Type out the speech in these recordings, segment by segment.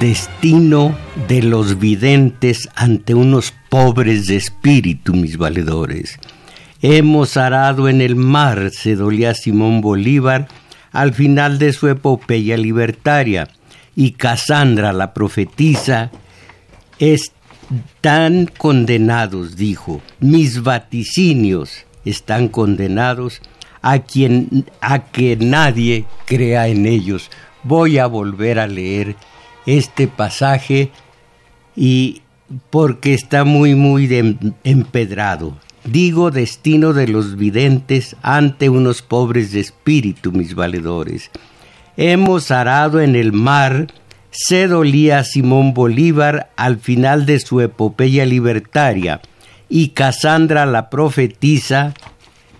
Destino de los videntes ante unos pobres de espíritu, mis valedores. Hemos arado en el mar, se dolía Simón Bolívar al final de su epopeya libertaria, y Casandra, la profetisa, están condenados, dijo, mis vaticinios están condenados a quien a que nadie crea en ellos. Voy a volver a leer este pasaje y porque está muy, muy empedrado. Digo destino de los videntes ante unos pobres de espíritu, mis valedores. Hemos arado en el mar, se dolía Simón Bolívar al final de su epopeya libertaria, y Casandra la profetiza,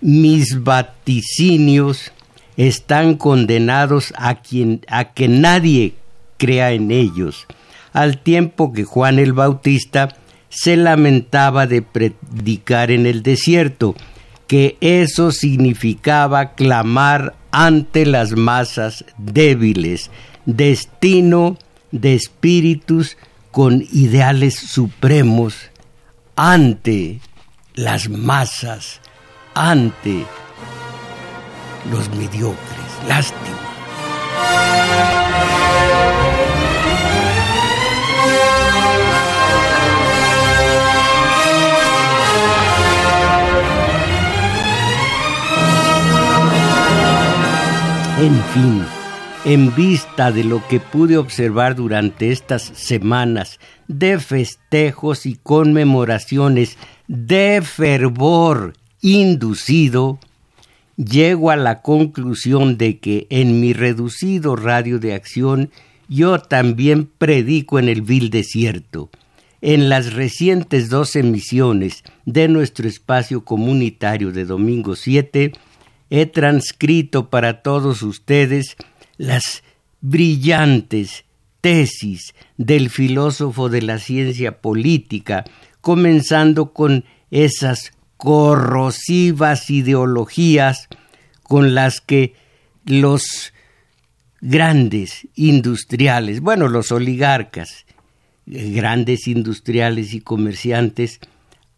mis vaticinios están condenados a quien a que nadie crea en ellos, al tiempo que Juan el Bautista se lamentaba de predicar en el desierto, que eso significaba clamar ante las masas débiles, destino de espíritus con ideales supremos ante las masas, ante los mediocres. Lástima. En fin, en vista de lo que pude observar durante estas semanas de festejos y conmemoraciones de fervor inducido, llego a la conclusión de que en mi reducido radio de acción yo también predico en el vil desierto. En las recientes dos emisiones de nuestro espacio comunitario de domingo 7, he transcrito para todos ustedes las brillantes tesis del filósofo de la ciencia política, comenzando con esas corrosivas ideologías con las que los grandes industriales, bueno, los oligarcas, grandes industriales y comerciantes,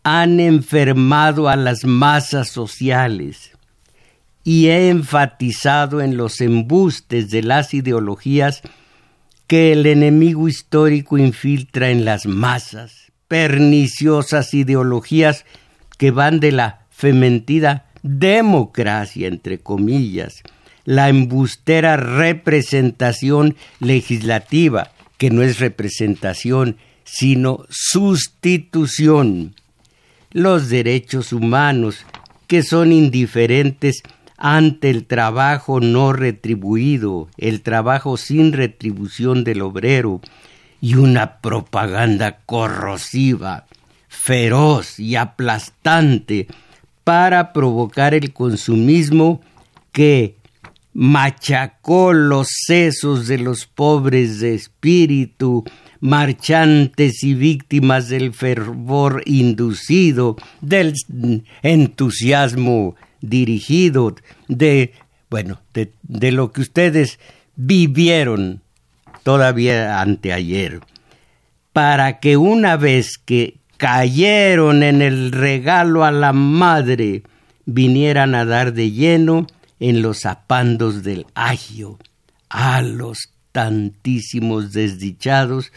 han enfermado a las masas sociales, y he enfatizado en los embustes de las ideologías que el enemigo histórico infiltra en las masas, perniciosas ideologías que van de la fementida democracia, entre comillas, la embustera representación legislativa, que no es representación, sino sustitución, los derechos humanos, que son indiferentes ante el trabajo no retribuido, el trabajo sin retribución del obrero y una propaganda corrosiva, feroz y aplastante para provocar el consumismo que machacó los sesos de los pobres de espíritu, marchantes y víctimas del fervor inducido, del entusiasmo dirigido, de, bueno, de, de lo que ustedes vivieron todavía anteayer, para que una vez que cayeron en el regalo a la madre, vinieran a dar de lleno en los zapandos del agio a los tantísimos desdichados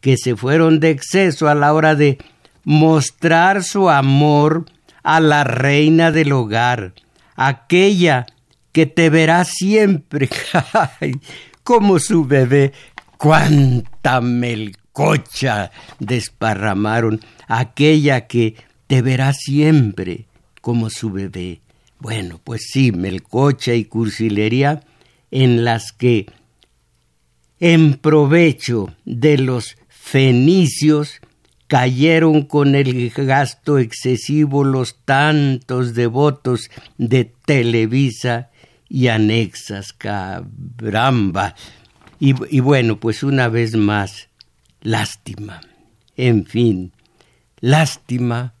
que se fueron de exceso a la hora de mostrar su amor a la reina del hogar, aquella que te verá siempre, como su bebé. Cuánta melcocha desparramaron, aquella que te verá siempre como su bebé. Bueno, pues sí, melcocha y cursilería en las que en provecho de los fenicios cayeron con el gasto excesivo los tantos devotos de Televisa y anexas, cabramba. Y, y bueno, pues una vez más, lástima. En fin, lástima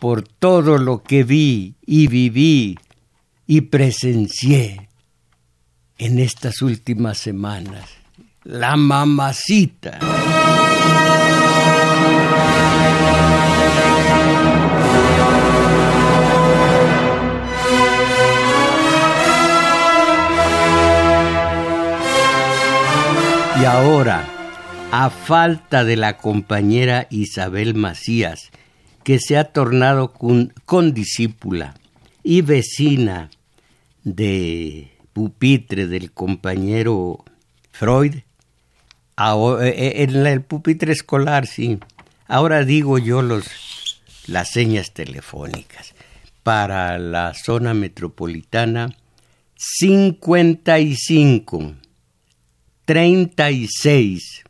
por todo lo que vi y viví y presencié en estas últimas semanas. La mamacita. Y ahora, a falta de la compañera Isabel Macías, que se ha tornado con, discípula y vecina de pupitre del compañero Freud, eh, eh, en el pupitre escolar, sí. Ahora digo yo los, las señas telefónicas. Para la zona metropolitana, 55 36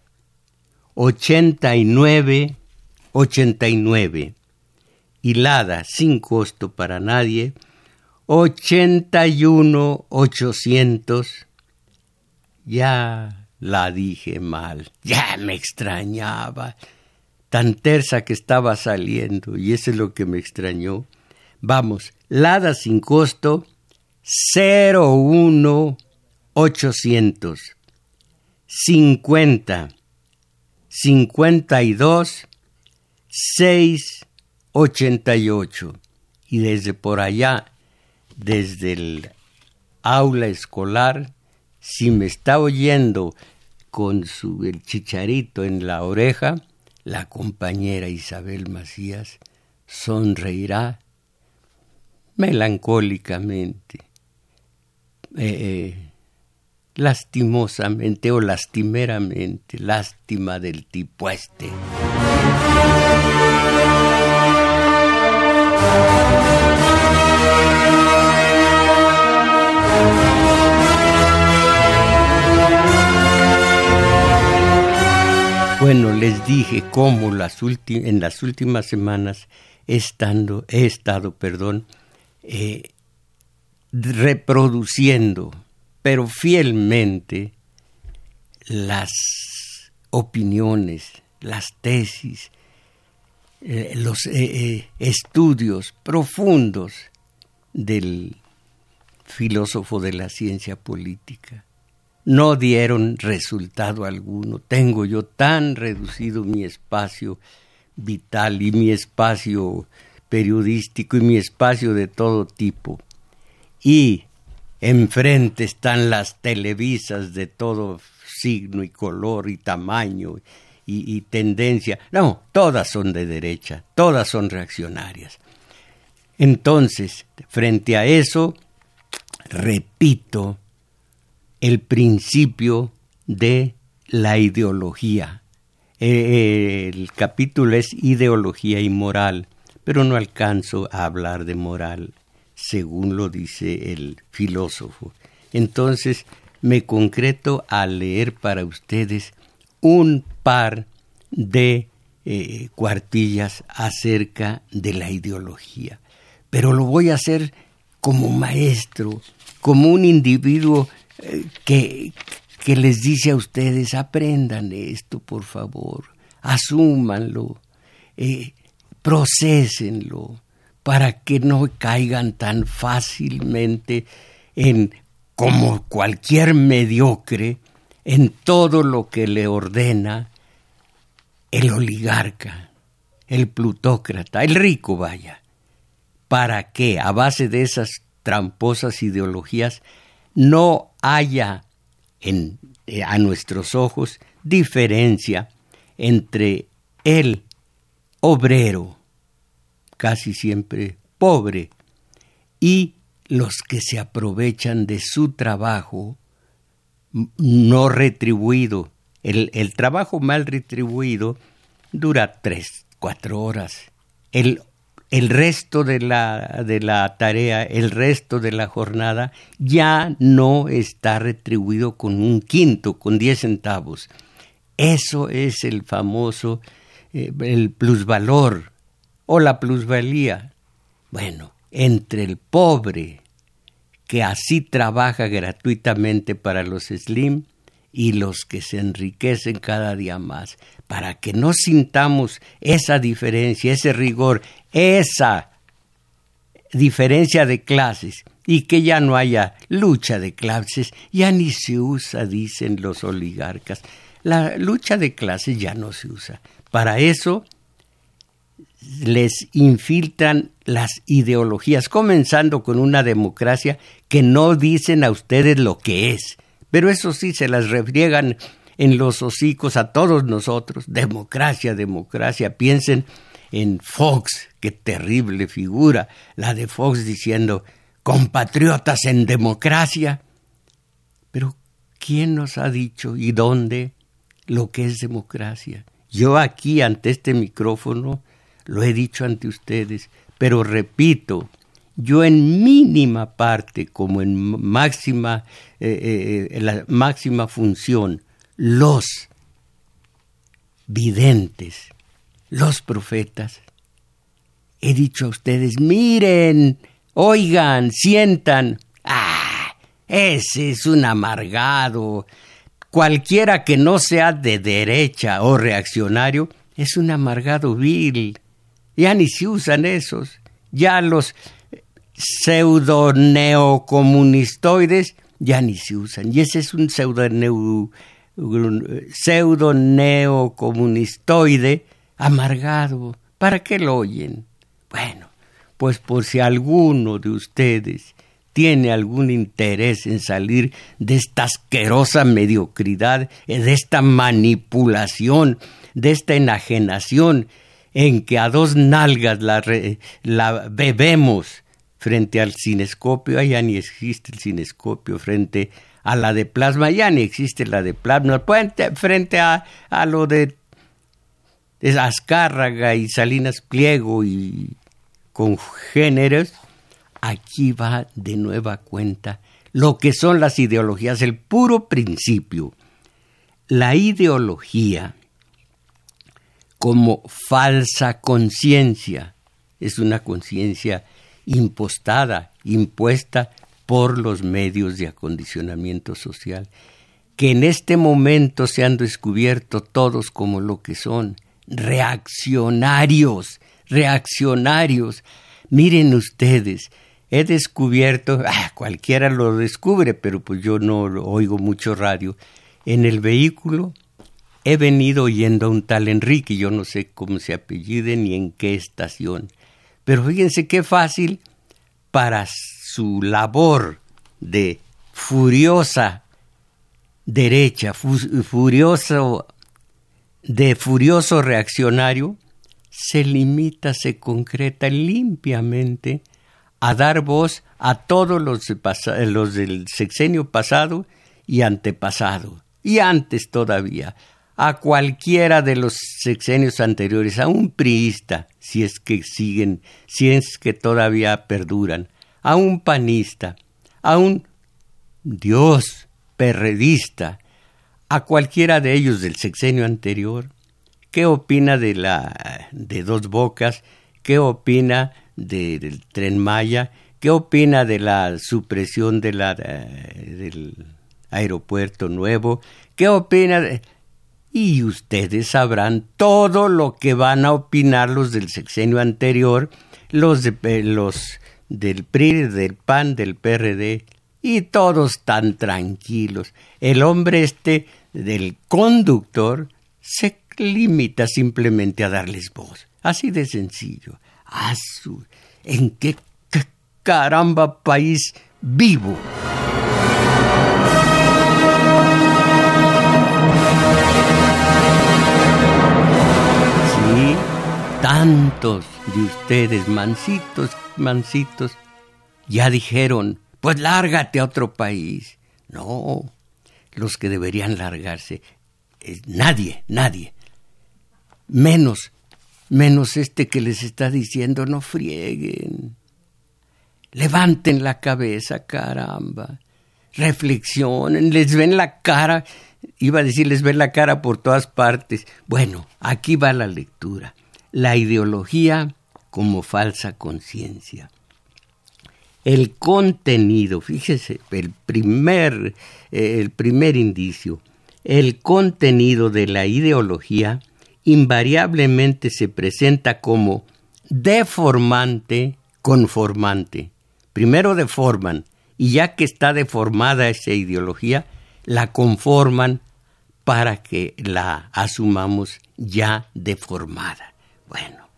89 89 hilada sin costo para nadie 81 800 ya la dije mal ya me extrañaba. Tan tersa que estaba saliendo y eso es lo que me extrañó. Vamos lada sin costo 01 800 50 52 6 88 y desde por allá desde el aula escolar si me está oyendo con su el chicharito en la oreja la compañera Isabel Macías sonreirá melancólicamente. Eh, eh lastimosamente o lastimeramente, lástima del tipo este. Bueno, les dije cómo las en las últimas semanas estando, he estado, perdón, eh, reproduciendo pero fielmente las opiniones, las tesis, eh, los eh, eh, estudios profundos del filósofo de la ciencia política. No dieron resultado alguno. Tengo yo tan reducido mi espacio vital y mi espacio periodístico y mi espacio de todo tipo. Y enfrente están las televisas de todo signo y color y tamaño y, tendencia. No, todas son de derecha, todas son reaccionarias. Entonces, frente a eso, repito el principio de la ideología. Eh, el capítulo es ideología y moral, pero no alcanzo a hablar de moral según lo dice el filósofo. Entonces me concreto a leer para ustedes un par de eh, cuartillas acerca de la ideología. Pero lo voy a hacer como maestro, como un individuo eh, que, que les dice a ustedes, aprendan esto, por favor, asúmanlo, eh, procesenlo, para que no caigan tan fácilmente en como cualquier mediocre en todo lo que le ordena el oligarca, el plutócrata, el rico vaya, para que a base de esas tramposas ideologías no haya en, eh, a nuestros ojos diferencia entre el obrero, casi siempre pobre, y los que se aprovechan de su trabajo no retribuido. El, el trabajo mal retribuido dura tres, cuatro horas. El el resto de la, de la tarea, el resto de la jornada, ya no está retribuido con un quinto, con diez centavos. Eso es el famoso, eh, el plusvalor o la plusvalía. Bueno, entre el pobre que así trabaja gratuitamente para los Slim y los que se enriquecen cada día más, para que no sintamos esa diferencia, ese rigor, esa diferencia de clases y que ya no haya lucha de clases, ya ni se usa, dicen los oligarcas. La lucha de clases ya no se usa. Para eso les infiltran las ideologías, comenzando con una democracia que no dicen a ustedes lo que es, pero eso sí se las refriegan en los hocicos a todos nosotros. Democracia, democracia. Piensen en Fox, qué terrible figura, la de Fox diciendo compatriotas en democracia. Pero ¿quién nos ha dicho y dónde lo que es democracia? Yo aquí ante este micrófono lo he dicho ante ustedes, pero repito, yo en mínima parte, como en máxima, eh, eh, la máxima función, los videntes, los profetas. He dicho a ustedes, miren, oigan, sientan. Ah, ese es un amargado. Cualquiera que no sea de derecha o reaccionario es un amargado vil. Ya ni se usan esos. Ya los pseudo neocomunistoides ya ni se usan. Y ese es un pseudo pseudo neocomunistoide amargado. ¿Para qué lo oyen? Bueno, pues por si alguno de ustedes tiene algún interés en salir de esta asquerosa mediocridad, de esta manipulación, de esta enajenación en que a dos nalgas la, bebemos frente al cinescopio, allá ni existe el cinescopio, frente a la de plasma, ya ni existe la de plasma, frente a, a lo de, Azcárraga y Salinas Pliego y congéneres, aquí va de nueva cuenta lo que son las ideologías, el puro principio. La ideología como falsa conciencia es una conciencia impostada, impuesta por los medios de acondicionamiento social, que en este momento se han descubierto todos como lo que son, reaccionarios, reaccionarios. Miren ustedes, he descubierto, ah, cualquiera lo descubre, pero pues yo no oigo mucho radio, en el vehículo he venido oyendo a un tal Enrique, yo no sé cómo se apellide ni en qué estación, pero fíjense qué fácil para su labor de furiosa derecha, furioso, de furioso reaccionario, se limita, se concreta limpiamente a dar voz a todos los del sexenio pasado y antepasado, y antes todavía, a cualquiera de los sexenios anteriores, a un priista, si es que siguen, si es que todavía perduran, a un panista, a un Dios perredista, a cualquiera de ellos del sexenio anterior, ¿qué opina de la de dos bocas? ¿Qué opina del tren Maya? ¿Qué opina de la supresión de la, del aeropuerto nuevo? ¿Qué opina de, y ustedes sabrán todo lo que van a opinar los del sexenio anterior, los, de, los del PRI, del PAN, del PRD, y todos tan tranquilos. El hombre este del conductor se limita simplemente a darles voz. Así de sencillo. ¿En qué caramba país vivo? ¿Cuántos de ustedes, mansitos, mansitos, ya dijeron, pues lárgate a otro país? No, los que deberían largarse, es nadie, nadie. Menos, menos este que les está diciendo, no frieguen. Levanten la cabeza, caramba. Reflexionen, les ven la cara. Iba a decir, les ven la cara por todas partes. Bueno, aquí va la lectura la ideología como falsa conciencia. El contenido, fíjese, el primer, eh, el primer indicio, el contenido de la ideología invariablemente se presenta como deformante, conformante. Primero deforman, y ya que está deformada esa ideología, la conforman para que la asumamos ya deformada. Bueno,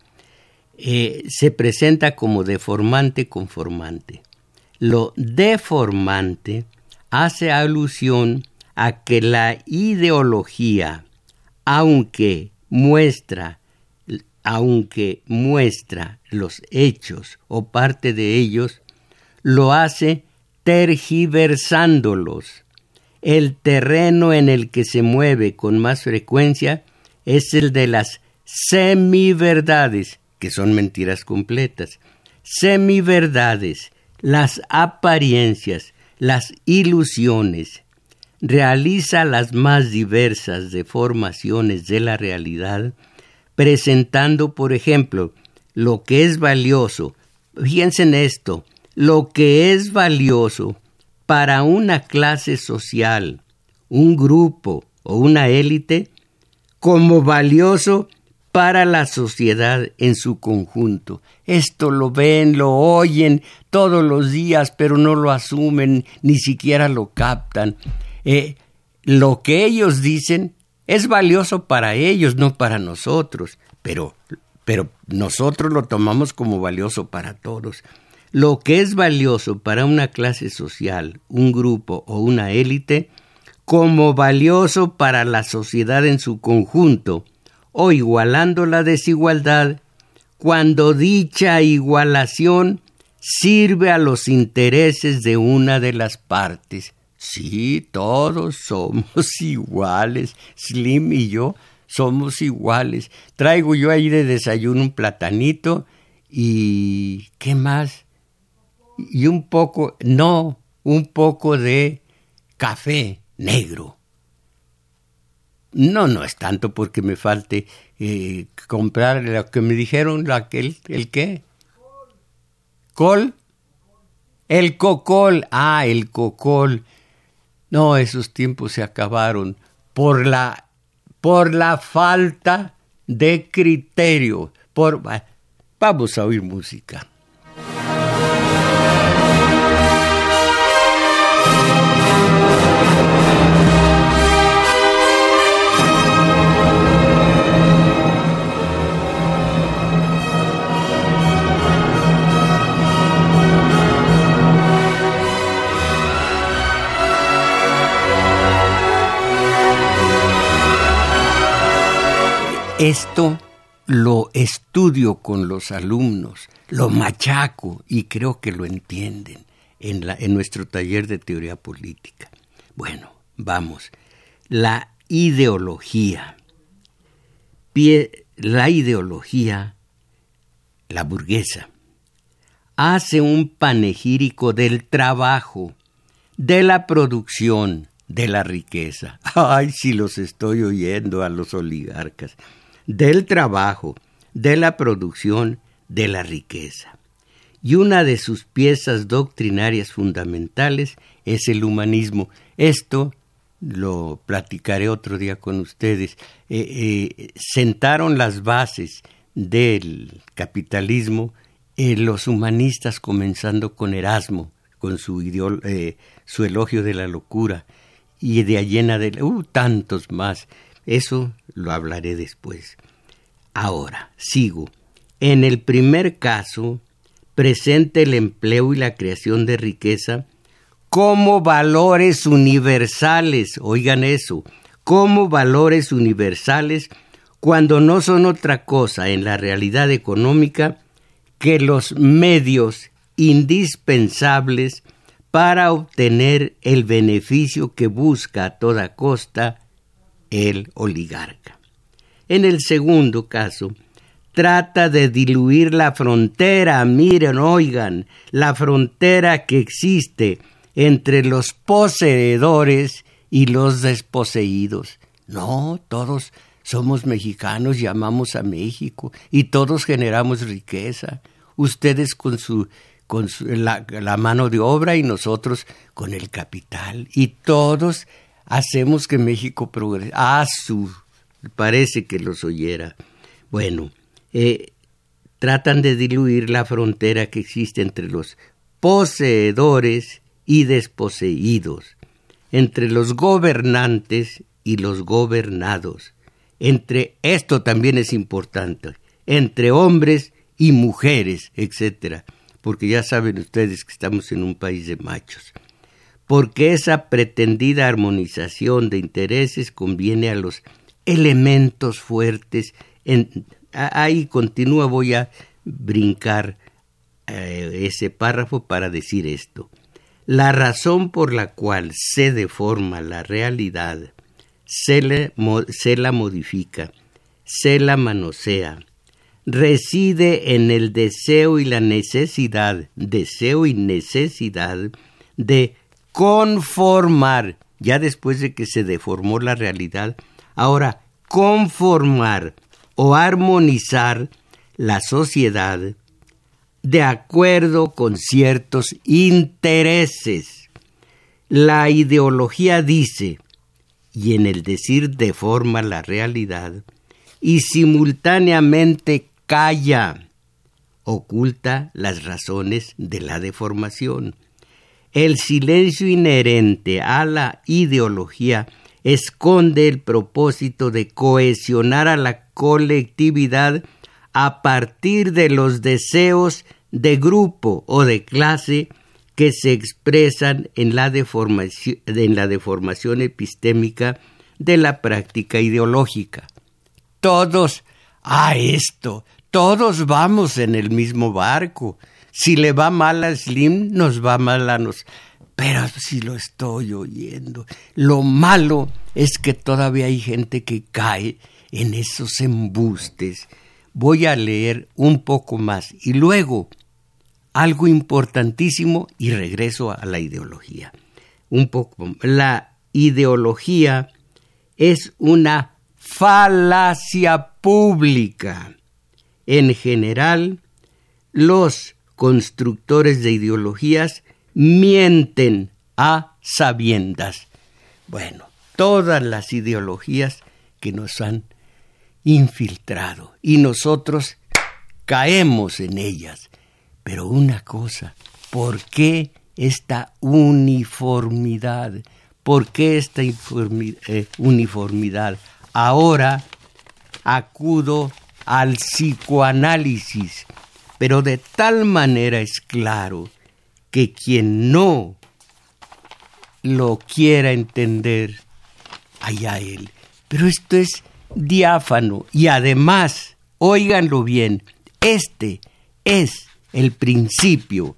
eh, se presenta como deformante conformante. Lo deformante hace alusión a que la ideología, aunque muestra, aunque muestra los hechos o parte de ellos, lo hace tergiversándolos. El terreno en el que se mueve con más frecuencia es el de las semiverdades, que son mentiras completas, semiverdades, las apariencias, las ilusiones, realiza las más diversas deformaciones de la realidad, presentando, por ejemplo, lo que es valioso, fíjense en esto, lo que es valioso para una clase social, un grupo o una élite, como valioso para la sociedad en su conjunto. Esto lo ven, lo oyen todos los días, pero no lo asumen, ni siquiera lo captan. Eh, lo que ellos dicen es valioso para ellos, no para nosotros, pero, pero nosotros lo tomamos como valioso para todos. Lo que es valioso para una clase social, un grupo o una élite, como valioso para la sociedad en su conjunto, o igualando la desigualdad, cuando dicha igualación sirve a los intereses de una de las partes. Sí, todos somos iguales. Slim y yo somos iguales. Traigo yo ahí de desayuno un platanito y... ¿qué más? Y un poco, no, un poco de café negro. No, no es tanto porque me falte eh, comprar lo que me dijeron, la, el, el qué. ¿Col? El cocol. Ah, el cocol. No, esos tiempos se acabaron por la, por la falta de criterio. Por, vamos a oír música. Esto lo estudio con los alumnos, lo machaco y creo que lo entienden en, nuestro taller de teoría política. Bueno, vamos. La ideología. la ideología, la burguesa, hace un panegírico del trabajo, de la producción, de la riqueza. Ay, si los estoy oyendo a los oligarcas del trabajo, de la producción, de la riqueza. Y una de sus piezas doctrinarias fundamentales es el humanismo. Esto lo platicaré otro día con ustedes. Eh, eh, sentaron las bases del capitalismo eh, los humanistas comenzando con Erasmo, con su, su elogio de la locura, y de allena de uh, tantos más. Eso lo hablaré después. Ahora, sigo. En el primer caso, presenta el empleo y la creación de riqueza como valores universales, oigan eso, como valores universales cuando no son otra cosa en la realidad económica que los medios indispensables para obtener el beneficio que busca a toda costa el oligarca. En el segundo caso, trata de diluir la frontera, miren, oigan, la frontera que existe entre los poseedores y los desposeídos. No, todos somos mexicanos y amamos a México y todos generamos riqueza. Ustedes con su con la, la, mano de obra y nosotros con el capital. Y todos hacemos que México progrese. Ah, su, parece que los oyera. Bueno, eh, tratan de diluir la frontera que existe entre los poseedores y desposeídos, entre los gobernantes y los gobernados, entre, esto también es importante, entre hombres y mujeres, etc. Porque ya saben ustedes que estamos en un país de machos. Porque esa pretendida armonización de intereses conviene a los elementos fuertes. Ahí continúa, voy a brincar eh, ese párrafo para decir esto. La razón por la cual se deforma la realidad se, la modifica, se la manosea, reside en el deseo y la necesidad, deseo y necesidad de conformar, ya después de que se deformó la realidad, ahora conformar o armonizar la sociedad de acuerdo con ciertos intereses. La ideología dice, y en el decir deforma la realidad, y simultáneamente calla, oculta las razones de la deformación. El silencio inherente a la ideología esconde el propósito de cohesionar a la colectividad a partir de los deseos de grupo o de clase que se expresan en la deformación, epistémica de la práctica ideológica. Todos, a ah, esto, todos vamos en el mismo barco. Si le va mal a Slim, nos va mal a nos. Pero si lo estoy oyendo, lo malo es que todavía hay gente que cae en esos embustes. Voy a leer un poco más y luego algo importantísimo y regreso a la ideología. Un poco. La ideología es una falacia pública. En general, los constructores de ideologías mienten a sabiendas. Bueno, todas las ideologías que nos han infiltrado y nosotros caemos en ellas. Pero una cosa, ¿por qué esta uniformidad? ¿Por qué esta eh, uniformidad? Ahora acudo al psicoanálisis, pero de tal manera es claro que quien no lo quiera entender, allá él. Pero esto es diáfano y además, óiganlo bien, este es el principio.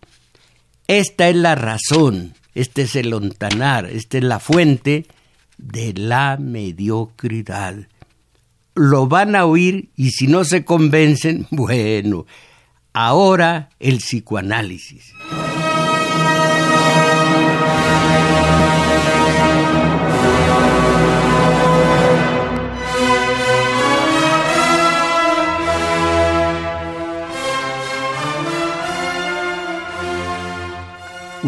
Esta es la razón, este es el ontanar, esta es la fuente de la mediocridad. Lo van a oír y si no se convencen, bueno, ahora el psicoanálisis.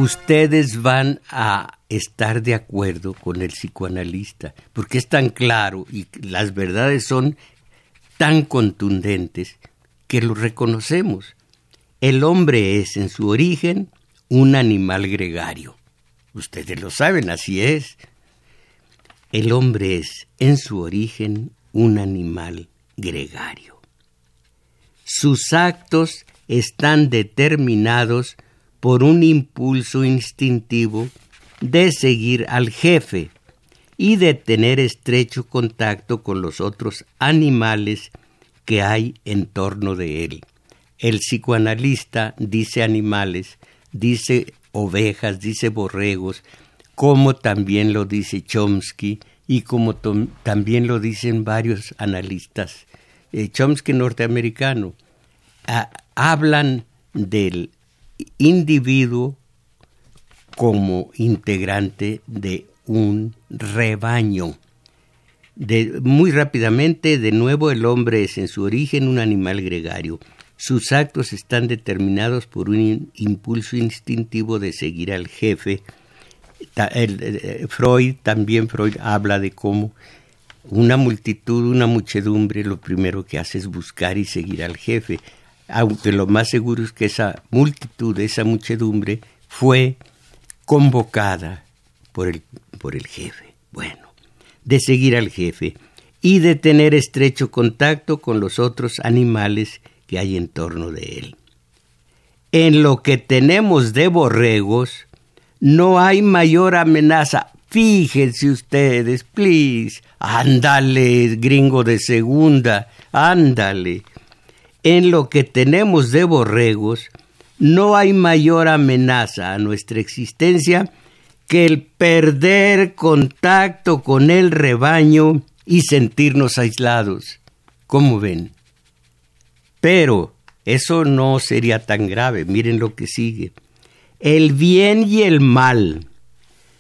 ustedes van a estar de acuerdo con el psicoanalista, porque es tan claro y las verdades son tan contundentes que lo reconocemos. El hombre es en su origen un animal gregario. Ustedes lo saben, así es. El hombre es en su origen un animal gregario. Sus actos están determinados por un impulso instintivo de seguir al jefe y de tener estrecho contacto con los otros animales que hay en torno de él. El psicoanalista dice animales, dice ovejas, dice borregos, como también lo dice Chomsky y como también lo dicen varios analistas. Eh, Chomsky norteamericano, hablan del individuo como integrante de un rebaño. Muy rápidamente, de nuevo, el hombre es en su origen un animal gregario. Sus actos están determinados por un impulso instintivo de seguir al jefe. Eh, Freud, también Freud habla de cómo una multitud, una muchedumbre, lo primero que hace es buscar y seguir al jefe, aunque lo más seguro es que esa multitud, esa muchedumbre, fue convocada por el, por el jefe. Bueno, de seguir al jefe y de tener estrecho contacto con los otros animales que hay en torno de él. En lo que tenemos de borregos, no hay mayor amenaza. Fíjense ustedes, please. Ándale, gringo de segunda, ándale. En lo que tenemos de borregos, no hay mayor amenaza a nuestra existencia que el perder contacto con el rebaño y sentirnos aislados. ¿Cómo ven? Pero eso no sería tan grave. Miren lo que sigue. El bien y el mal,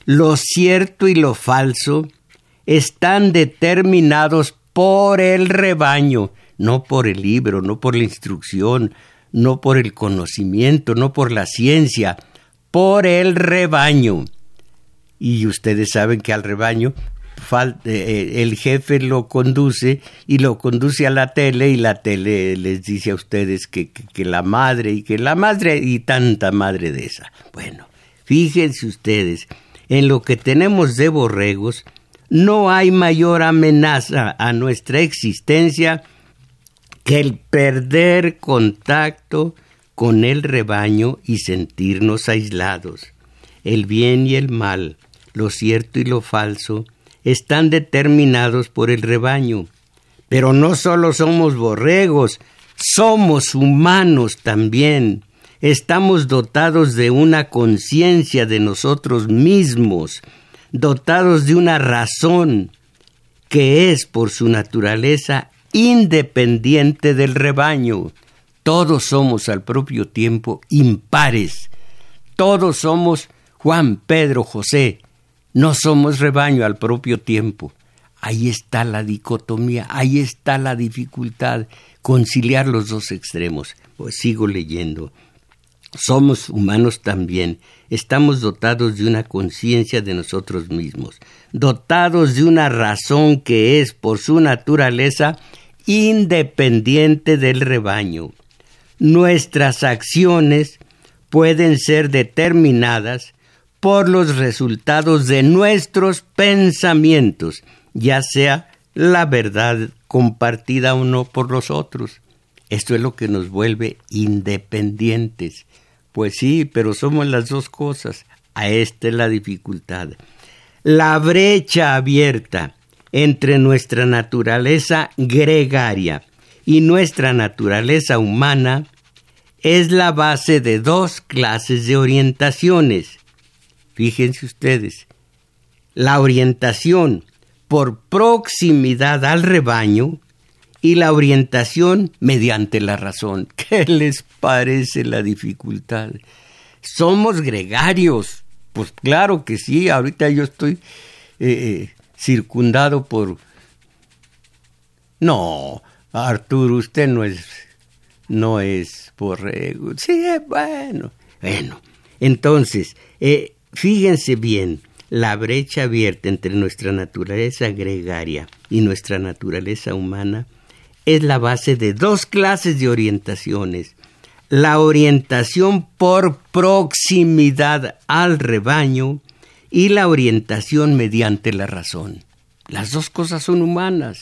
lo cierto y lo falso, están determinados por el rebaño, no por el libro, no por la instrucción, no por el conocimiento, no por la ciencia, por el rebaño. Y ustedes saben que al rebaño eh, el jefe lo conduce y lo conduce a la tele y la tele les dice a ustedes que, que, la madre y que la madre y tanta madre de esa. Bueno, fíjense ustedes, en lo que tenemos de borregos, no hay mayor amenaza a nuestra existencia que el perder contacto con el rebaño y sentirnos aislados. El bien y el mal, lo cierto y lo falso, están determinados por el rebaño. Pero no solo somos borregos, somos humanos también. Estamos dotados de una conciencia de nosotros mismos, dotados de una razón que es por su naturaleza independiente del rebaño. Todos somos al propio tiempo impares. Todos somos Juan, Pedro, José, no somos rebaño al propio tiempo. Ahí está la dicotomía, ahí está la dificultad, conciliar los dos extremos. Pues sigo leyendo. Somos humanos también, estamos dotados de una conciencia de nosotros mismos, dotados de una razón que es por su naturaleza independiente del rebaño. Nuestras acciones pueden ser determinadas por los resultados de nuestros pensamientos, ya sea la verdad compartida o no por los otros. Esto es lo que nos vuelve independientes. Pues sí, pero somos las dos cosas. A esta es la dificultad. La brecha abierta entre nuestra naturaleza gregaria y nuestra naturaleza humana es la base de dos clases de orientaciones, Fíjense ustedes, la orientación por proximidad al rebaño y la orientación mediante la razón. ¿Qué les parece la dificultad? Somos gregarios. Pues claro que sí, ahorita yo estoy eh, eh, circundado por... No, Arturo, usted no es, no es borrego. Sí, bueno, bueno. Entonces, eh, Fíjense bien, la brecha abierta entre nuestra naturaleza gregaria y nuestra naturaleza humana es la base de dos clases de orientaciones. La orientación por proximidad al rebaño y la orientación mediante la razón. Las dos cosas son humanas.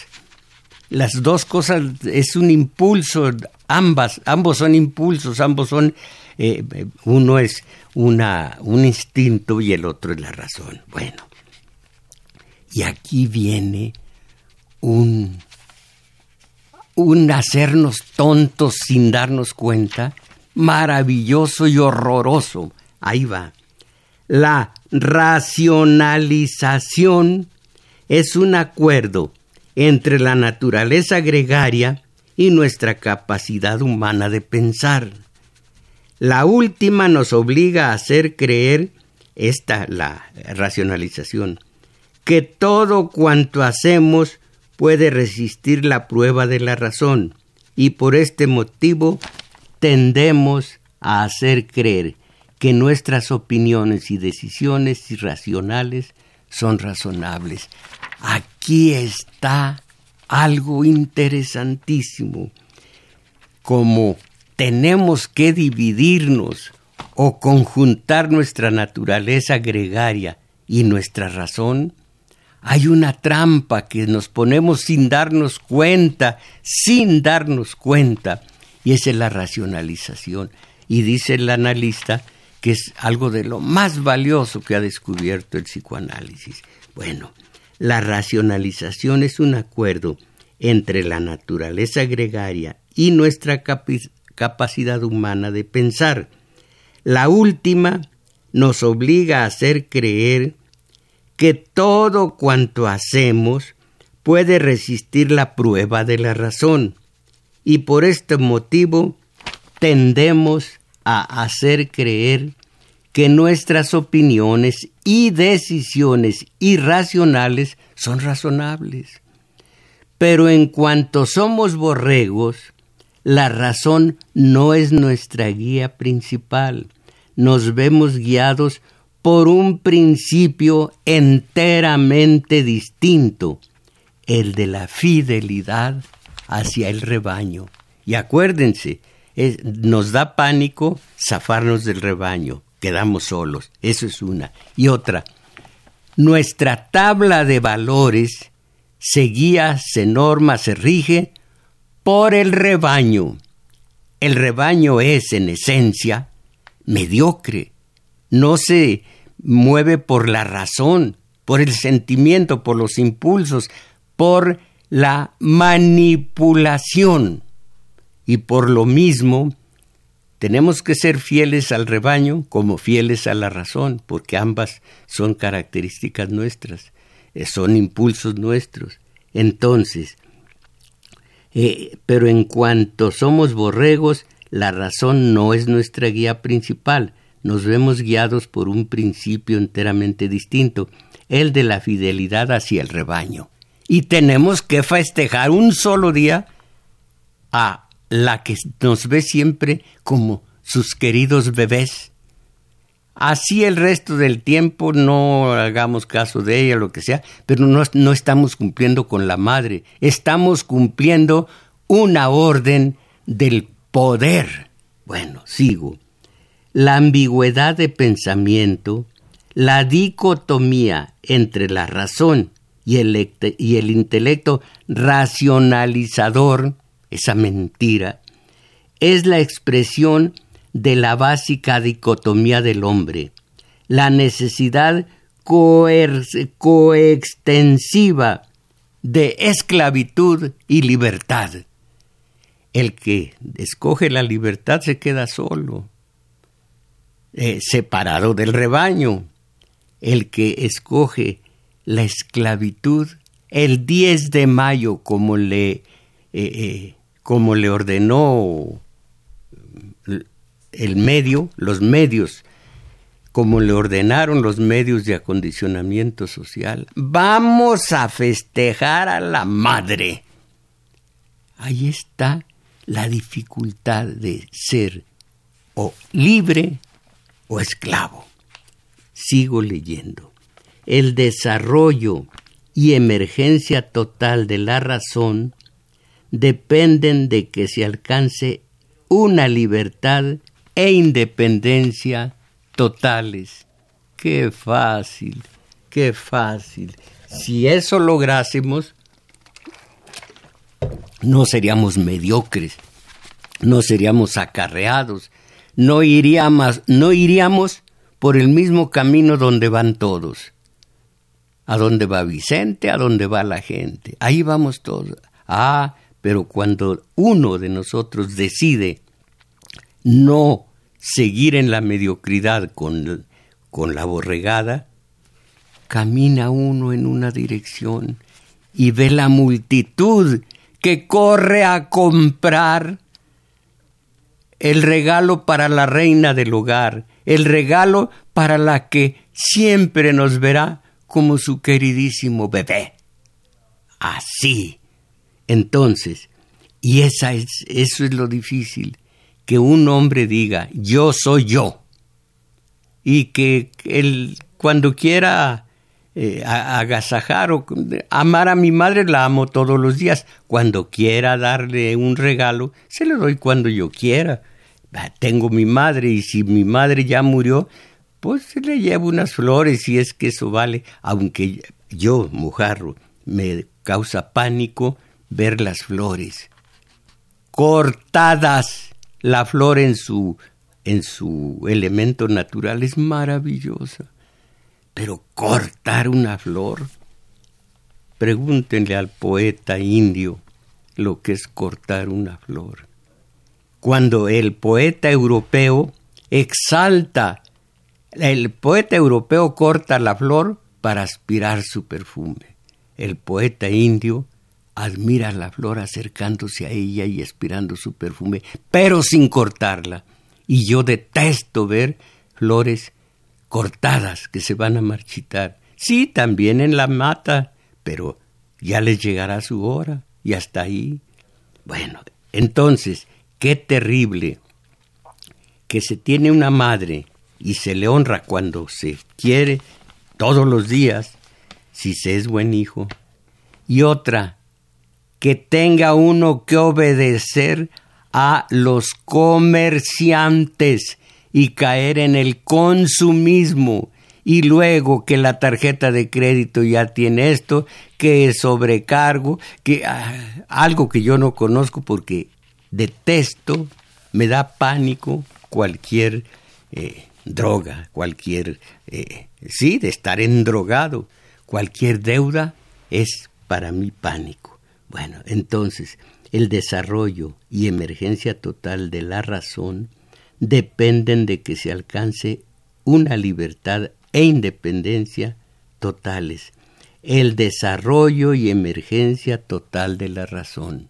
Las dos cosas es un impulso, ambas, ambos son impulsos, ambos son, eh, uno es una, un instinto y el otro es la razón. Bueno, Y aquí viene un, un hacernos tontos sin darnos cuenta, maravilloso y horroroso. Ahí va. La racionalización es un acuerdo entre la naturaleza gregaria y nuestra capacidad humana de pensar. La última nos obliga a hacer creer, esta la racionalización, que todo cuanto hacemos puede resistir la prueba de la razón y por este motivo tendemos a hacer creer que nuestras opiniones y decisiones irracionales son razonables. Aquí está algo interesantísimo. Como tenemos que dividirnos o conjuntar nuestra naturaleza gregaria y nuestra razón, hay una trampa que nos ponemos sin darnos cuenta, sin darnos cuenta, y esa es la racionalización. Y dice el analista que es algo de lo más valioso que ha descubierto el psicoanálisis. Bueno, la racionalización es un acuerdo entre la naturaleza gregaria y nuestra capacidad humana de pensar. La última nos obliga a hacer creer que todo cuanto hacemos puede resistir la prueba de la razón y por este motivo tendemos a hacer creer que nuestras opiniones y decisiones irracionales son razonables. Pero en cuanto somos borregos, la razón no es nuestra guía principal. Nos vemos guiados por un principio enteramente distinto, el de la fidelidad hacia el rebaño. Y acuérdense, nos da pánico zafarnos del rebaño, quedamos solos, eso es una. Y otra, nuestra tabla de valores se guía, se norma, se rige por el rebaño. El rebaño es, en esencia, mediocre, no se mueve por la razón, por el sentimiento, por los impulsos, por la manipulación. Y por lo mismo, tenemos que ser fieles al rebaño como fieles a la razón, porque ambas son características nuestras, eh, son impulsos nuestros. Entonces, eh, pero en cuanto somos borregos, la razón no es nuestra guía principal. Nos vemos guiados por un principio enteramente distinto, el de la fidelidad hacia el rebaño. Y tenemos que festejar un solo día a la que nos ve siempre como sus queridos bebés. Así el resto del tiempo no hagamos caso de ella, lo que sea, pero no, no estamos cumpliendo con la madre, estamos cumpliendo una orden del poder. Bueno, sigo. La ambigüedad de pensamiento, la dicotomía entre la razón y el, y el intelecto racionalizador, esa mentira, es la expresión de la básica dicotomía del hombre, la necesidad coextensiva de esclavitud y libertad. El que escoge la libertad se queda solo, eh, separado del rebaño. El que escoge la esclavitud, el 10 de mayo, como le eh, eh, como le ordenó el medio, los medios, como le ordenaron los medios de acondicionamiento social. Vamos a festejar a la madre. Ahí está la dificultad de ser o libre o esclavo. Sigo leyendo. El desarrollo y emergencia total de la razón dependen de que se alcance una libertad e independencia totales. Qué fácil, qué fácil. Si eso lográsemos, no seríamos mediocres, no seríamos acarreados, no iríamos, no iríamos por el mismo camino donde van todos. ¿A dónde va Vicente? ¿A dónde va la gente? Ahí vamos todos. Ah, pero cuando uno de nosotros decide no seguir en la mediocridad con, con la borregada, camina uno en una dirección y ve la multitud que corre a comprar el regalo para la reina del hogar, el regalo para la que siempre nos verá como su queridísimo bebé. Así. Entonces, y esa es, eso es lo difícil, que un hombre diga, yo soy yo, y que él, cuando quiera eh, agasajar o amar a mi madre, la amo todos los días. Cuando quiera darle un regalo, se lo doy cuando yo quiera. Ah, tengo mi madre y si mi madre ya murió, pues le llevo unas flores si es que eso vale, aunque yo, mujarro, me causa pánico ver las flores cortadas. La flor en su en su elemento natural es maravillosa. Pero cortar una flor, pregúntenle al poeta indio lo que es cortar una flor. Cuando el poeta europeo exalta, el poeta europeo corta la flor para aspirar su perfume. El poeta indio admira la flor acercándose a ella y aspirando su perfume, pero sin cortarla. Y yo detesto ver flores cortadas que se van a marchitar. Sí, también en la mata, pero ya les llegará su hora y hasta ahí. Bueno, entonces, qué terrible que se tiene una madre y se le honra cuando se quiere todos los días, si se es buen hijo, y otra, que tenga uno que obedecer a los comerciantes y caer en el consumismo y luego que la tarjeta de crédito ya tiene esto, que es sobrecargo, que ah, algo que yo no conozco porque detesto, me da pánico cualquier eh, droga, cualquier, eh, sí, de estar endrogado, cualquier deuda es para mí pánico. Bueno, entonces, el desarrollo y emergencia total de la razón dependen de que se alcance una libertad e independencia totales, el desarrollo y emergencia total de la razón.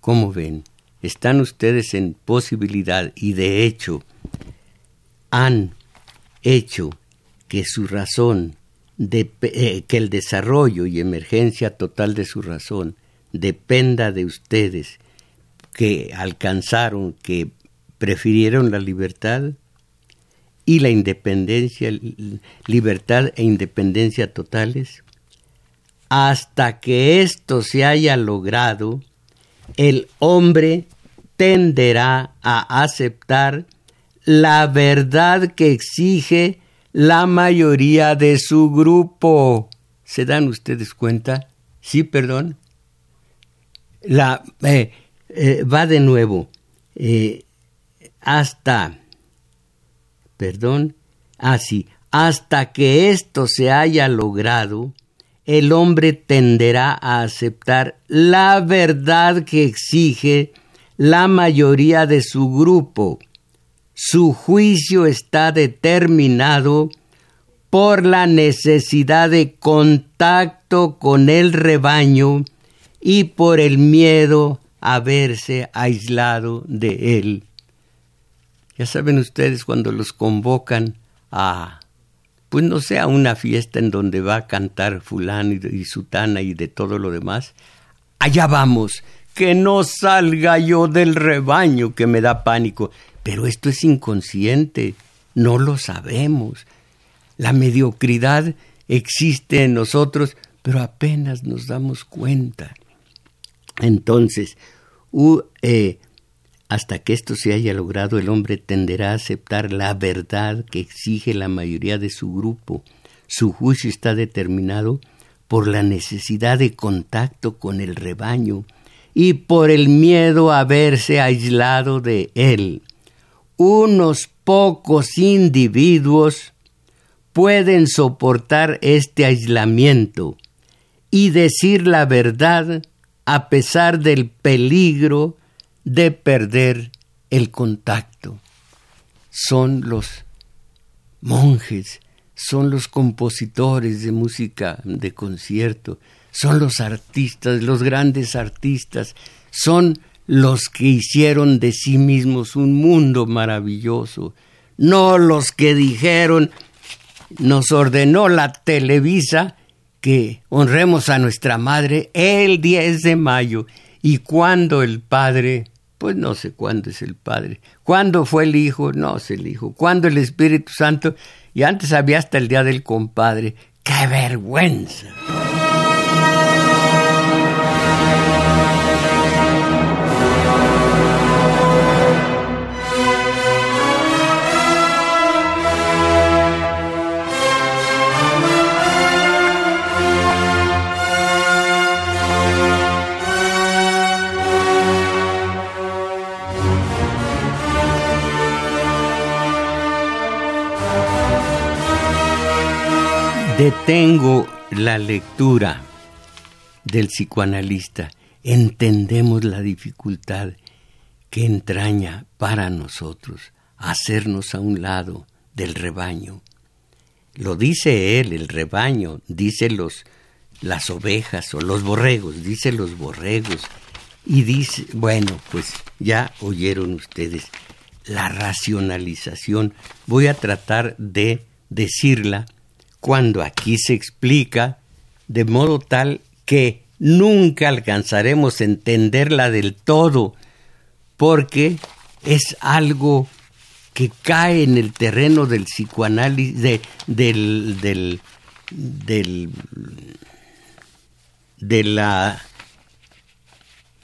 Como ven, están ustedes en posibilidad y de hecho han hecho que su razón, eh, que el desarrollo y emergencia total de su razón dependa de ustedes, que alcanzaron, que prefirieron la libertad y la independencia, libertad e independencia totales. Hasta que esto se haya logrado, el hombre tenderá a aceptar la verdad que exige la mayoría de su grupo. ¿Se dan ustedes cuenta? Sí, perdón. La, eh, eh, va de nuevo. Eh, hasta, perdón, así, ah, hasta que esto se haya logrado, el hombre tenderá a aceptar la verdad que exige la mayoría de su grupo. Su juicio está determinado por la necesidad de contacto con el rebaño y por el miedo a verse aislado de él. Ya saben ustedes cuando los convocan a, pues no sé, una fiesta en donde va a cantar fulano y, sutana y de todo lo demás. Allá vamos, que no salga yo del rebaño que me da pánico. Pero esto es inconsciente, no lo sabemos. La mediocridad existe en nosotros, pero apenas nos damos cuenta. Entonces, eh, hasta que esto se haya logrado, el hombre tenderá a aceptar la verdad que exige la mayoría de su grupo. Su juicio está determinado por la necesidad de contacto con el rebaño y por el miedo a verse aislado de él. Unos pocos individuos pueden soportar este aislamiento y decir la verdad a pesar del peligro de perder el contacto. Son los monjes, son los compositores de música de concierto, son los artistas, los grandes artistas, son los que hicieron de sí mismos un mundo maravilloso, no los que dijeron, nos ordenó la Televisa que honremos a nuestra madre el 10 de mayo. Y cuando el padre, pues no sé cuándo es el padre, cuándo fue el hijo, no sé el hijo, cuándo el Espíritu Santo y antes había hasta el día del compadre, qué vergüenza. Detengo la lectura del psicoanalista, entendemos la dificultad que entraña para nosotros hacernos a un lado del rebaño. Lo dice él, el rebaño, dice los las ovejas o los borregos, dice los borregos y dice, bueno, pues ya oyeron ustedes la racionalización. Voy a tratar de decirla cuando aquí se explica de modo tal que nunca alcanzaremos a entenderla del todo, porque es algo que cae en el terreno del psicoanálisis, de, del, del, del, de la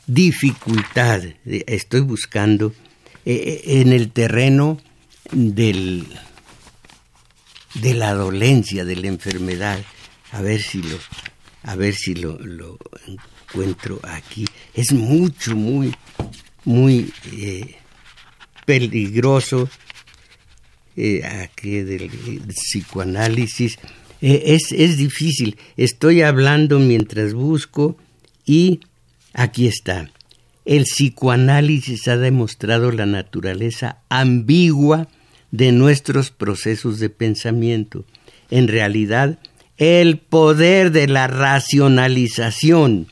dificultad, estoy buscando, eh, en el terreno del de la dolencia, de la enfermedad. A ver si lo, a ver si lo, encuentro aquí. Es mucho, muy, muy eh, peligroso eh, aquí del, psicoanálisis. Eh, es, es difícil. Estoy hablando mientras busco y aquí está. El psicoanálisis ha demostrado la naturaleza ambigua de nuestros procesos de pensamiento. En realidad, el poder de la racionalización,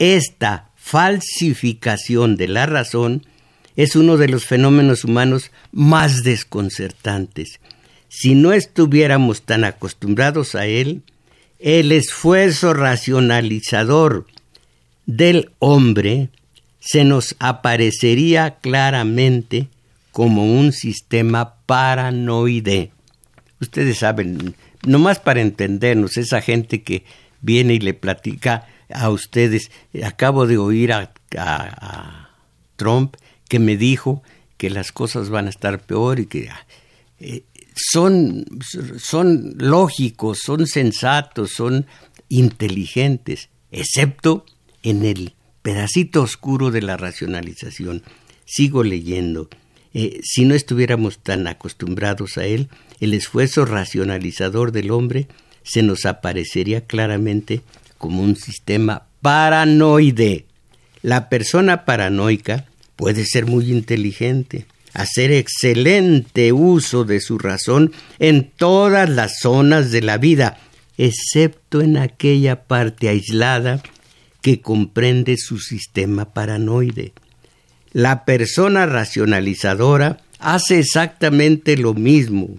esta falsificación de la razón, es uno de los fenómenos humanos más desconcertantes. Si no estuviéramos tan acostumbrados a él, el esfuerzo racionalizador del hombre se nos aparecería claramente como un sistema paranoide. Ustedes saben, nomás para entendernos, esa gente que viene y le platica a ustedes, acabo de oír a, Trump que me dijo que las cosas van a estar peor y que eh, son, son lógicos, son sensatos, son inteligentes, excepto en el pedacito oscuro de la racionalización. Sigo leyendo. Eh, si no estuviéramos tan acostumbrados a él, el esfuerzo racionalizador del hombre se nos aparecería claramente como un sistema paranoide. La persona paranoica puede ser muy inteligente, hacer excelente uso de su razón en todas las zonas de la vida, excepto en aquella parte aislada que comprende su sistema paranoide. La persona racionalizadora hace exactamente lo mismo.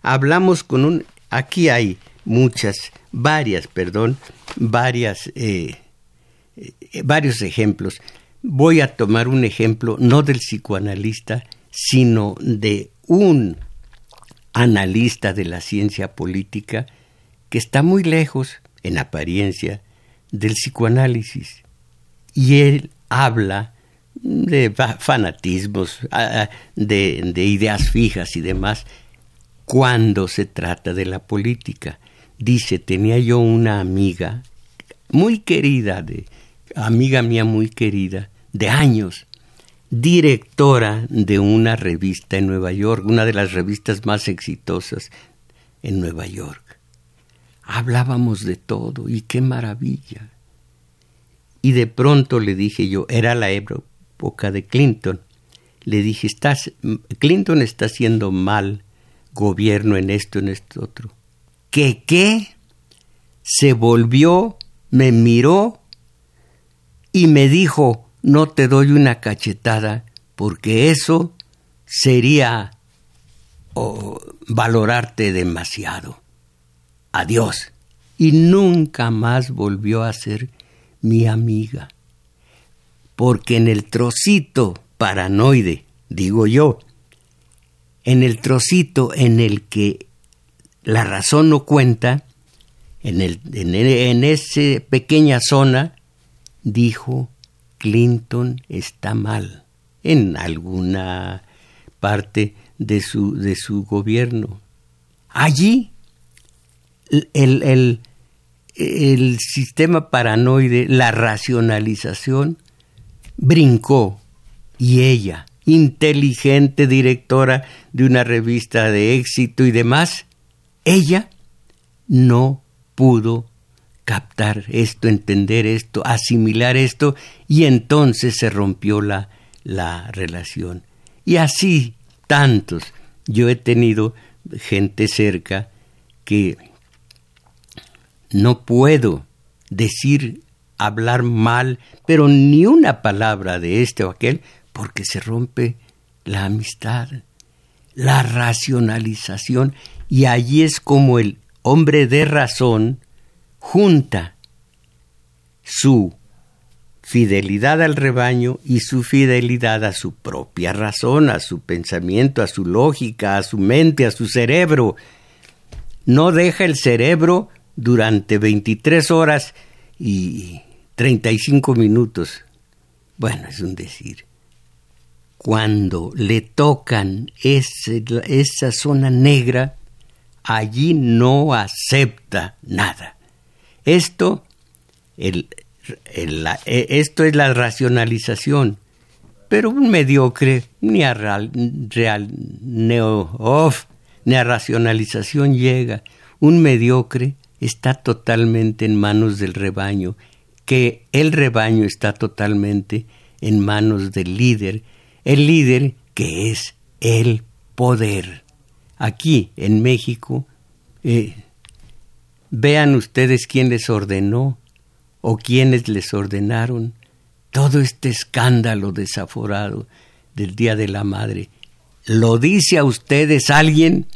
Hablamos con un... Aquí hay muchas, varias, perdón, varias, eh, eh, varios ejemplos. Voy a tomar un ejemplo no del psicoanalista, sino de un analista de la ciencia política que está muy lejos, en apariencia, del psicoanálisis. Y él habla de fanatismos, de, ideas fijas y demás, cuando se trata de la política. Dice, tenía yo una amiga muy querida, de, amiga mía muy querida, de años, directora de una revista en Nueva York, una de las revistas más exitosas en Nueva York. Hablábamos de todo y qué maravilla. Y de pronto le dije yo, era la época de Clinton, le dije, estás, Clinton está haciendo mal gobierno en esto, en esto otro. ¿Qué qué? Se volvió, me miró y me dijo, no te doy una cachetada porque eso sería valorarte demasiado. Adiós. Y nunca más volvió a ser mi amiga. Porque en el trocito paranoide, digo yo, en el trocito en el que la razón no cuenta, en, el, en, esa pequeña zona, dijo Clinton está mal en alguna parte de su, de su gobierno. Allí el, el, el sistema paranoide, la racionalización, brincó y ella, inteligente directora de una revista de éxito y demás, ella no pudo captar esto, entender esto, asimilar esto, y entonces se rompió la, la relación. Y así tantos. Yo he tenido gente cerca que no puedo decir, hablar mal, pero ni una palabra de este o aquel, porque se rompe la amistad, la racionalización, y allí es como el hombre de razón junta su fidelidad al rebaño y su fidelidad a su propia razón, a su pensamiento, a su lógica, a su mente, a su cerebro. No deja el cerebro durante 23 horas y 35 minutos. Bueno, es un decir. Cuando le tocan esa zona negra, allí no acepta nada. Esto, el, e, esto es la racionalización. Pero un mediocre ni a, real, ni a racionalización llega. Un mediocre está totalmente en manos del rebaño, que el rebaño está totalmente en manos del líder, el líder que es el poder. Aquí en México, eh, vean ustedes quién les ordenó o quienes les ordenaron todo este escándalo desaforado del Día de la Madre. ¿Lo dice a ustedes alguien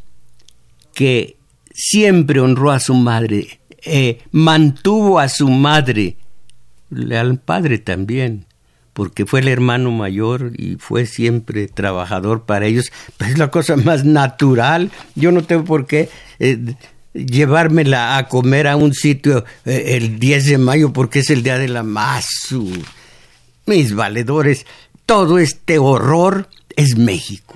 que siempre honró a su madre, eh, mantuvo a su madre, al padre también, porque fue el hermano mayor y fue siempre trabajador para ellos, pues es la cosa más natural, yo no tengo por qué eh, llevármela a comer a un sitio eh, el 10 de mayo porque es el día de la masu. Mis valedores, todo este horror es México.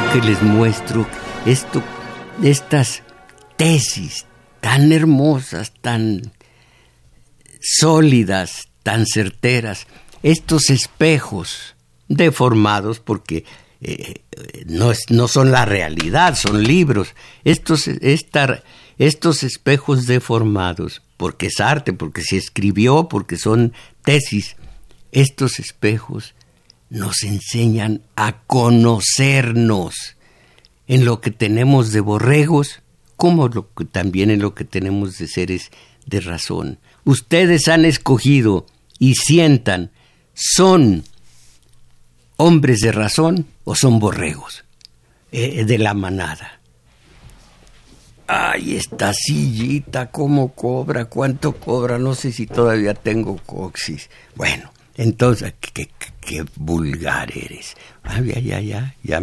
Que les muestro, esto, estas tesis tan hermosas, tan sólidas, tan certeras, estos espejos deformados porque eh, no, no, son la realidad, son libros, estos, estos espejos deformados, porque es arte, porque se escribió, porque son tesis, estos espejos nos enseñan a conocernos en lo que tenemos de borregos, como también en lo que tenemos de seres de razón. Ustedes han escogido y sientan, ¿son hombres de razón o son borregos eh, de la manada? Ay, esta sillita, ¿cómo cobra? ¿Cuánto cobra? No sé si todavía tengo coxis. Bueno, entonces, qué, vulgar eres. Ah, ya, ya, ya, ya,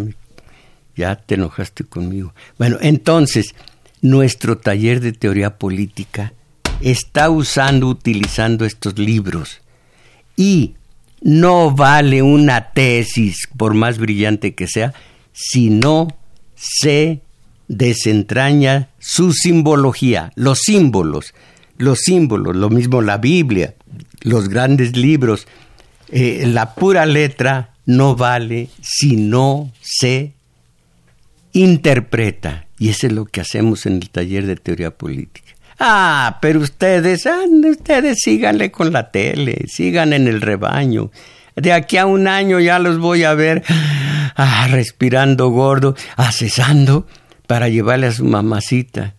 ya te enojaste conmigo. Bueno, entonces, nuestro taller de teoría política está usando, utilizando estos libros. Y no vale una tesis, por más brillante que sea, si no se desentraña su simbología, los símbolos, los símbolos, lo mismo la Biblia, los grandes libros, eh, la pura letra no vale si no se interpreta. Y eso es lo que hacemos en el taller de teoría política. Ah, pero ustedes, ah, ustedes síganle con la tele, sigan en el rebaño. De aquí a un año ya los voy a ver ah, respirando gordo, accesando para llevarle a su mamacita.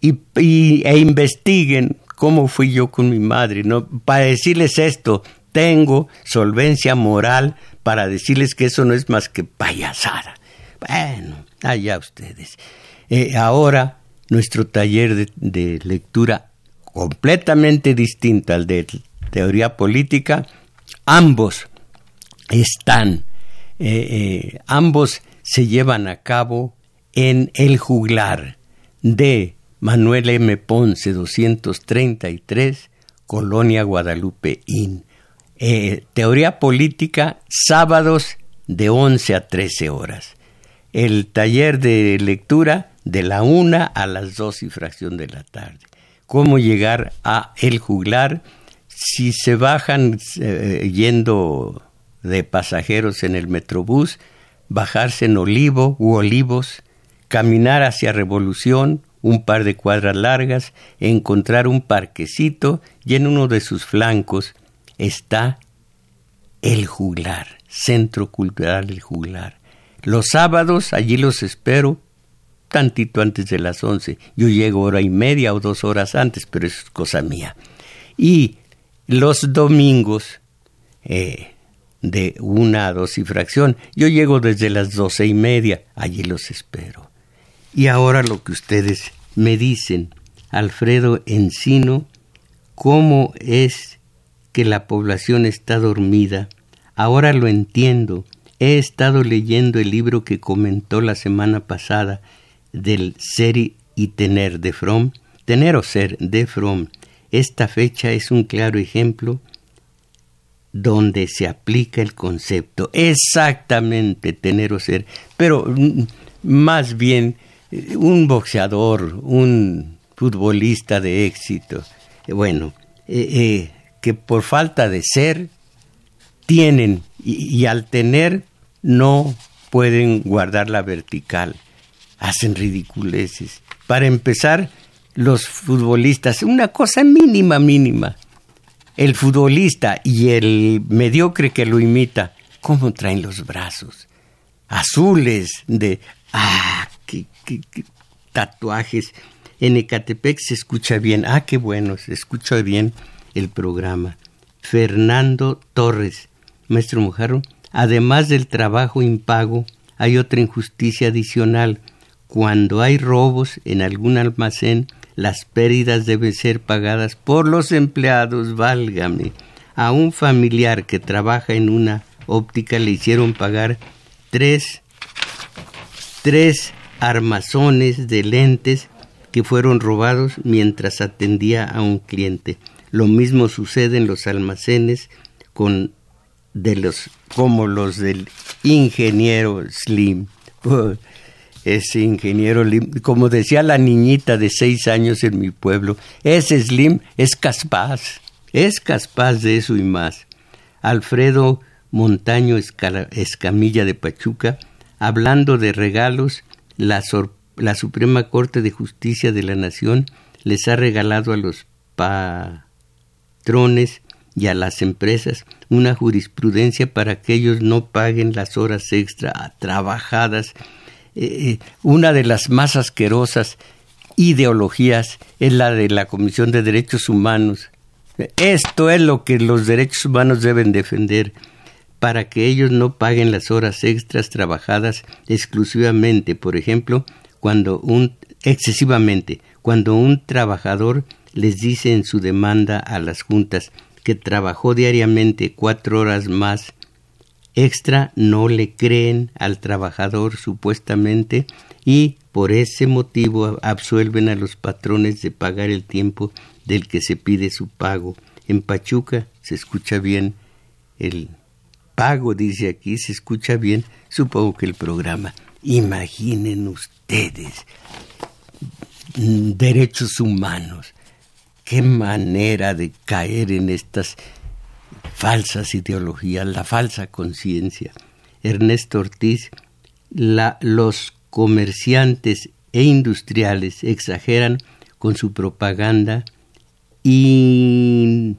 Y, e investiguen cómo fui yo con mi madre, ¿no? Para decirles esto, tengo solvencia moral para decirles que eso no es más que payasada. Bueno, allá ustedes. Eh, ahora nuestro taller de, lectura completamente distinto al de teoría política, ambos están, eh, eh, ambos se llevan a cabo en el juglar de Manuel M. Ponce 233, Colonia Guadalupe Inn. Eh, teoría política, sábados de 11 a 13 horas. El taller de lectura de la una a las dos y fracción de la tarde. Cómo llegar a El Juglar si se bajan eh, yendo de pasajeros en el metrobús, bajarse en Olivo u Olivos, caminar hacia Revolución, un par de cuadras largas, encontrar un parquecito y en uno de sus flancos está El Juglar, Centro Cultural El Juglar. Los sábados allí los espero tantito antes de las once. Yo llego hora y media o dos horas antes, pero es cosa mía. Y los domingos, eh, de una a dos y fracción, yo llego desde las doce y media, allí los espero. Y ahora lo que ustedes me dicen, Alfredo Encino, cómo es que la población está dormida. Ahora lo entiendo. He estado leyendo el libro que comentó la semana pasada del ser y tener de Fromm, tener o ser de Fromm, esta fecha es un claro ejemplo donde se aplica el concepto exactamente tener o ser, pero mm, más bien un boxeador, un futbolista de éxito, eh, bueno, eh, que por falta de ser tienen y al tener no pueden guardar la vertical hacen ridiculeces. Para empezar, los futbolistas, una cosa mínima, mínima. El futbolista y el mediocre que lo imita, ¿cómo traen los brazos? Azules, de... ¡Ah! Tatuajes! En Ecatepec se escucha bien. ¡Ah, qué bueno! Se escucha bien el programa. Fernando Torres, maestro Mojarro, además del trabajo impago, hay otra injusticia adicional cuando hay robos en algún almacén, las pérdidas deben ser pagadas por los empleados, válgame. A un familiar que trabaja en una óptica le hicieron pagar tres, tres armazones de lentes que fueron robados mientras atendía a un cliente. Lo mismo sucede en los almacenes con de los como los del ingeniero Slim ese ingeniero como decía la niñita de seis años en mi pueblo, ese Slim es capaz, es capaz de eso y más. Alfredo Montaño Escamilla de Pachuca, hablando de regalos, la, la Suprema Corte de Justicia de la Nación les ha regalado a los patrones y a las empresas una jurisprudencia para que ellos no paguen las horas extra trabajadas eh, una de las más asquerosas ideologías es la de la Comisión de Derechos Humanos. Esto es lo que los derechos humanos deben defender para que ellos no paguen las horas extras trabajadas exclusivamente, por ejemplo, cuando un excesivamente, cuando un trabajador les dice en su demanda a las juntas que trabajó diariamente cuatro horas más extra no le creen al trabajador supuestamente y por ese motivo absuelven a los patrones de pagar el tiempo del que se pide su pago. En Pachuca se escucha bien el pago, dice aquí, se escucha bien, supongo que el programa. Imaginen ustedes, mm, derechos humanos, qué manera de caer en estas falsas ideologías, la falsa conciencia. Ernesto Ortiz, los comerciantes e industriales exageran con su propaganda y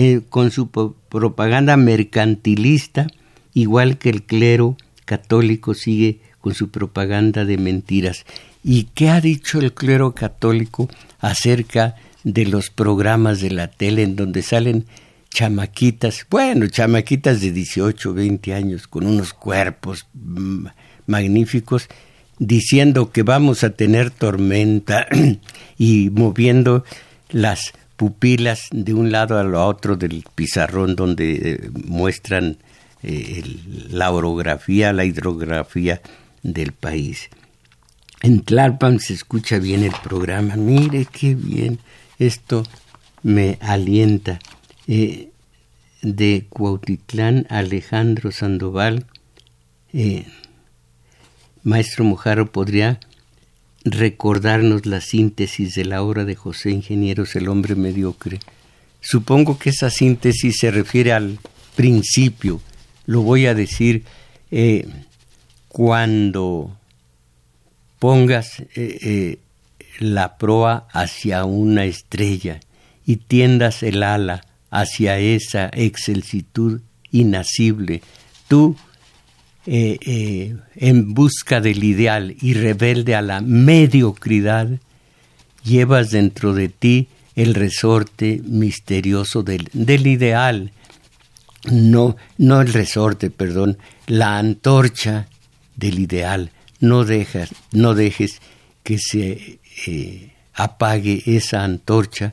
eh, con su propaganda mercantilista, igual que el clero católico sigue con su propaganda de mentiras. ¿Y qué ha dicho el clero católico acerca de los programas de la tele en donde salen chamaquitas, bueno, chamaquitas de 18, 20 años, con unos cuerpos magníficos, diciendo que vamos a tener tormenta y moviendo las pupilas de un lado a lo otro del pizarrón donde eh, muestran eh, la orografía, la hidrografía del país. En Tlalpan se escucha bien el programa, mire qué bien, esto me alienta. Eh, de Cuautitlán, Alejandro Sandoval, Maestro Mojarro podría recordarnos la síntesis de la obra de José Ingenieros, el hombre mediocre. Supongo que esa síntesis se refiere al principio, lo voy a decir eh, cuando pongas eh, eh, la proa hacia una estrella y tiendas el ala hacia esa excelsitud inacible, tú eh, eh, en busca del ideal y rebelde a la mediocridad, llevas dentro de ti el resorte misterioso del, del ideal, no, no el resorte, perdón, la antorcha del ideal. No, dejas, no dejes que se eh, apague esa antorcha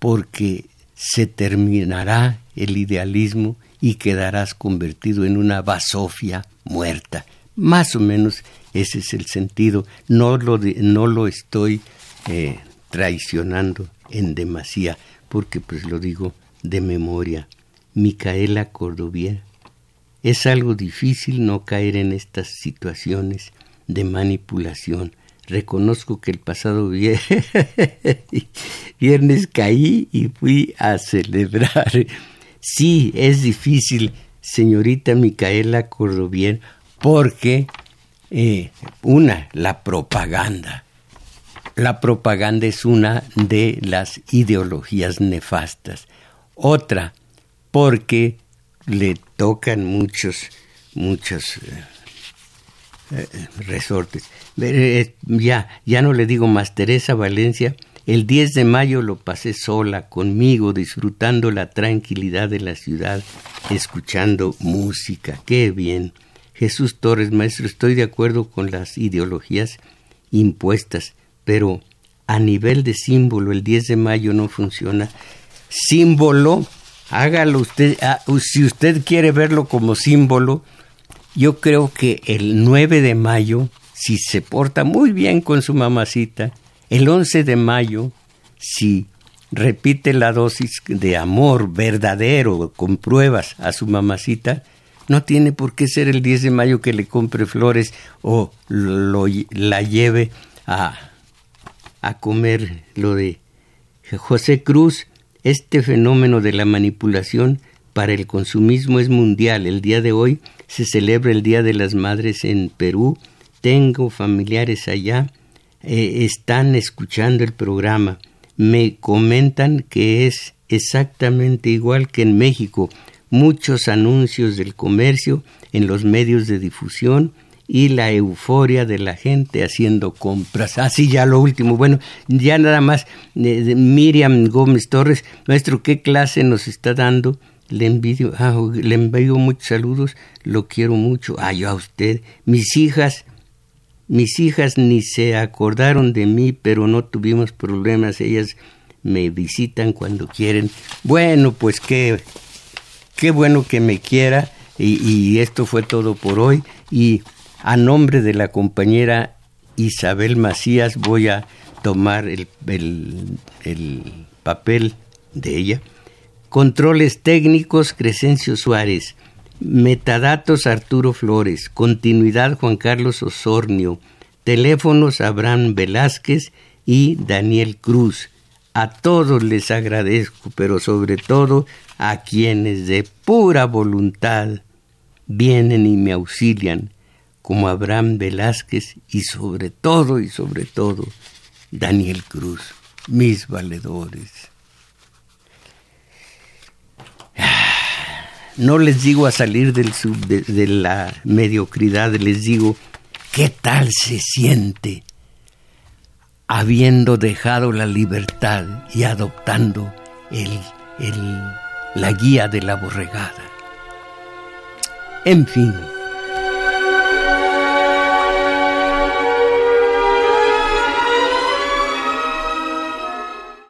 porque se terminará el idealismo y quedarás convertido en una basofia muerta. Más o menos ese es el sentido. No lo, no lo estoy eh, traicionando en demasía, porque pues lo digo de memoria. Micaela Cordovier. Es algo difícil no caer en estas situaciones de manipulación. Reconozco que el pasado viernes caí y fui a celebrar Sí, es difícil, señorita Micaela Cordovier, porque, eh, una, la propaganda. La propaganda es una de las ideologías nefastas. Otra, porque le tocan muchos, muchos eh, eh, resortes. ya, ya no le digo más, Teresa Valencia el 10 de mayo lo pasé sola, conmigo, disfrutando la tranquilidad de la ciudad, escuchando música. ¡Qué bien! Jesús Torres, maestro, estoy de acuerdo con las ideologías impuestas, pero a nivel de símbolo el 10 de mayo no funciona. Símbolo, hágalo usted, ah, si usted quiere verlo como símbolo, yo creo que el 9 de mayo, si se porta muy bien con su mamacita, el 11 de mayo, si repite la dosis de amor verdadero, con pruebas a su mamacita, no tiene por qué ser el 10 de mayo que le compre flores o lo, la lleve a, a comer lo de José Cruz. Este fenómeno de la manipulación para el consumismo es mundial. El día de hoy se celebra el Día de las Madres en Perú. Tengo familiares allá eh, están escuchando el programa me comentan que es exactamente igual que en México. Muchos anuncios del comercio en los medios de difusión y la euforia de la gente haciendo compras. Así ya lo último. Bueno, ya nada más. Eh, Miriam Gómez Torres, maestro, ¿qué clase nos está dando? Le envidio, ah, le envío muchos saludos, lo quiero mucho. Ah, yo a usted. Mis hijas mis hijas ni se acordaron de mí, pero no tuvimos problemas. Ellas me visitan cuando quieren. Bueno, pues qué, qué bueno que me quiera. Y, esto fue todo por hoy. Y a nombre de la compañera Isabel Macías voy a tomar el, el papel de ella. Controles técnicos, Crescencio Suárez. Metadatos Arturo Flores, continuidad Juan Carlos Osornio, teléfonos Abraham Velázquez y Daniel Cruz. A todos les agradezco, pero sobre todo a quienes de pura voluntad vienen y me auxilian, como Abraham Velázquez y sobre todo y sobre todo Daniel Cruz, mis valedores. No les digo a salir del de, la mediocridad, les digo, ¿qué tal se siente habiendo dejado la libertad y adoptando el, el, la guía de la borregada? En fin.